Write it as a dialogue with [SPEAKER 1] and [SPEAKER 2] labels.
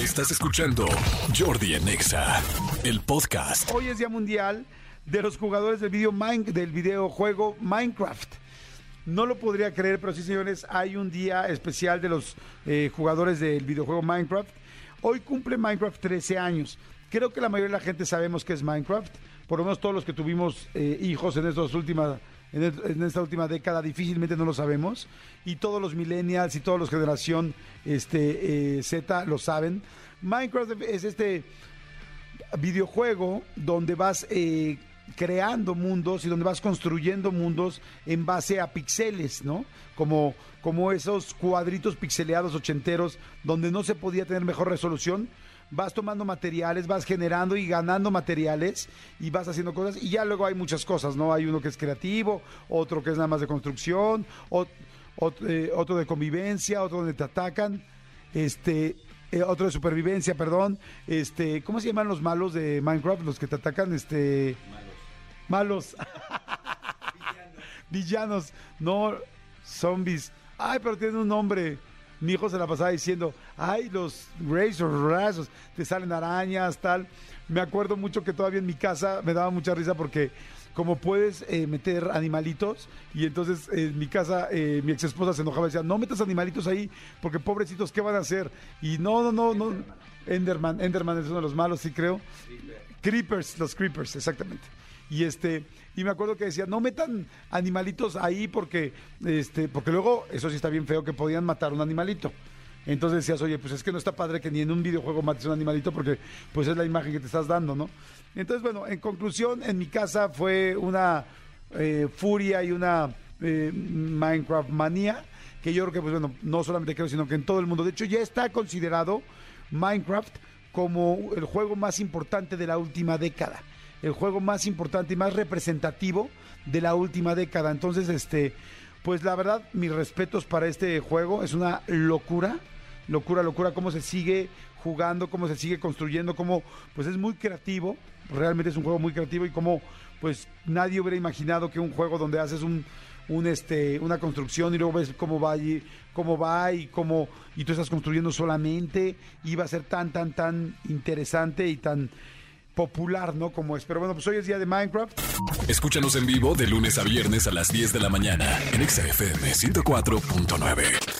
[SPEAKER 1] Estás escuchando Jordi Anexa, el podcast.
[SPEAKER 2] Hoy es Día Mundial de los jugadores del, video del videojuego Minecraft. No lo podría creer, pero sí, señores, hay un día especial de los eh, jugadores del videojuego Minecraft. Hoy cumple Minecraft 13 años. Creo que la mayoría de la gente sabemos que es Minecraft. Por lo menos todos los que tuvimos eh, hijos en estas últimas en, esta última década difícilmente no lo sabemos y todos los millennials y todos los generación este eh, Z lo saben. Minecraft es este videojuego donde vas eh, creando mundos y donde vas construyendo mundos en base a pixeles, ¿no? Como, como esos cuadritos pixeleados ochenteros donde no se podía tener mejor resolución vas tomando materiales, vas generando y ganando materiales y vas haciendo cosas y ya luego hay muchas cosas, ¿no? Hay uno que es creativo, otro que es nada más de construcción, eh, otro, de convivencia, otro donde te atacan, este, eh, otro de supervivencia, perdón, este, ¿cómo se llaman los malos de Minecraft? Los que te atacan, este, malos, malos, villanos, villanos, no, zombies, ay, pero tiene un nombre. Mi hijo se la pasaba diciendo, ay, los razors, razors, te salen arañas, tal. Me acuerdo mucho que todavía en mi casa me daba mucha risa porque como puedes eh, meter animalitos y entonces en mi casa eh, mi ex esposa se enojaba y decía, no metas animalitos ahí porque pobrecitos, ¿qué van a hacer? Y no, no, no, no. Enderman, Enderman es uno de los malos, sí creo. Creepers, los creepers, exactamente. Y este, y me acuerdo que decía, no metan animalitos ahí porque, este, porque luego, eso sí está bien feo, que podían matar un animalito. Entonces decías, oye, pues es que no está padre que ni en un videojuego mates un animalito porque pues es la imagen que te estás dando, ¿no? Entonces, bueno, en conclusión, en mi casa fue una eh, furia y una eh, Minecraft manía que yo creo que, pues bueno, no solamente creo, sino que en todo el mundo. De hecho, ya está considerado Minecraft como el juego más importante de la última década el juego más importante y más representativo de la última década. Entonces, este, pues la verdad, mis respetos para este juego. Es una locura, locura, locura, cómo se sigue jugando, cómo se sigue construyendo, cómo, pues es muy creativo. Realmente es un juego muy creativo y cómo, pues nadie hubiera imaginado que un juego donde haces un, un este, una construcción y luego ves cómo va y cómo va y cómo y tú estás construyendo solamente iba a ser tan tan tan interesante y tan popular, ¿no? Como es. Pero bueno, pues hoy es día de Minecraft.
[SPEAKER 1] Escúchanos en vivo de lunes a viernes a las 10 de la mañana en XFM 104.9.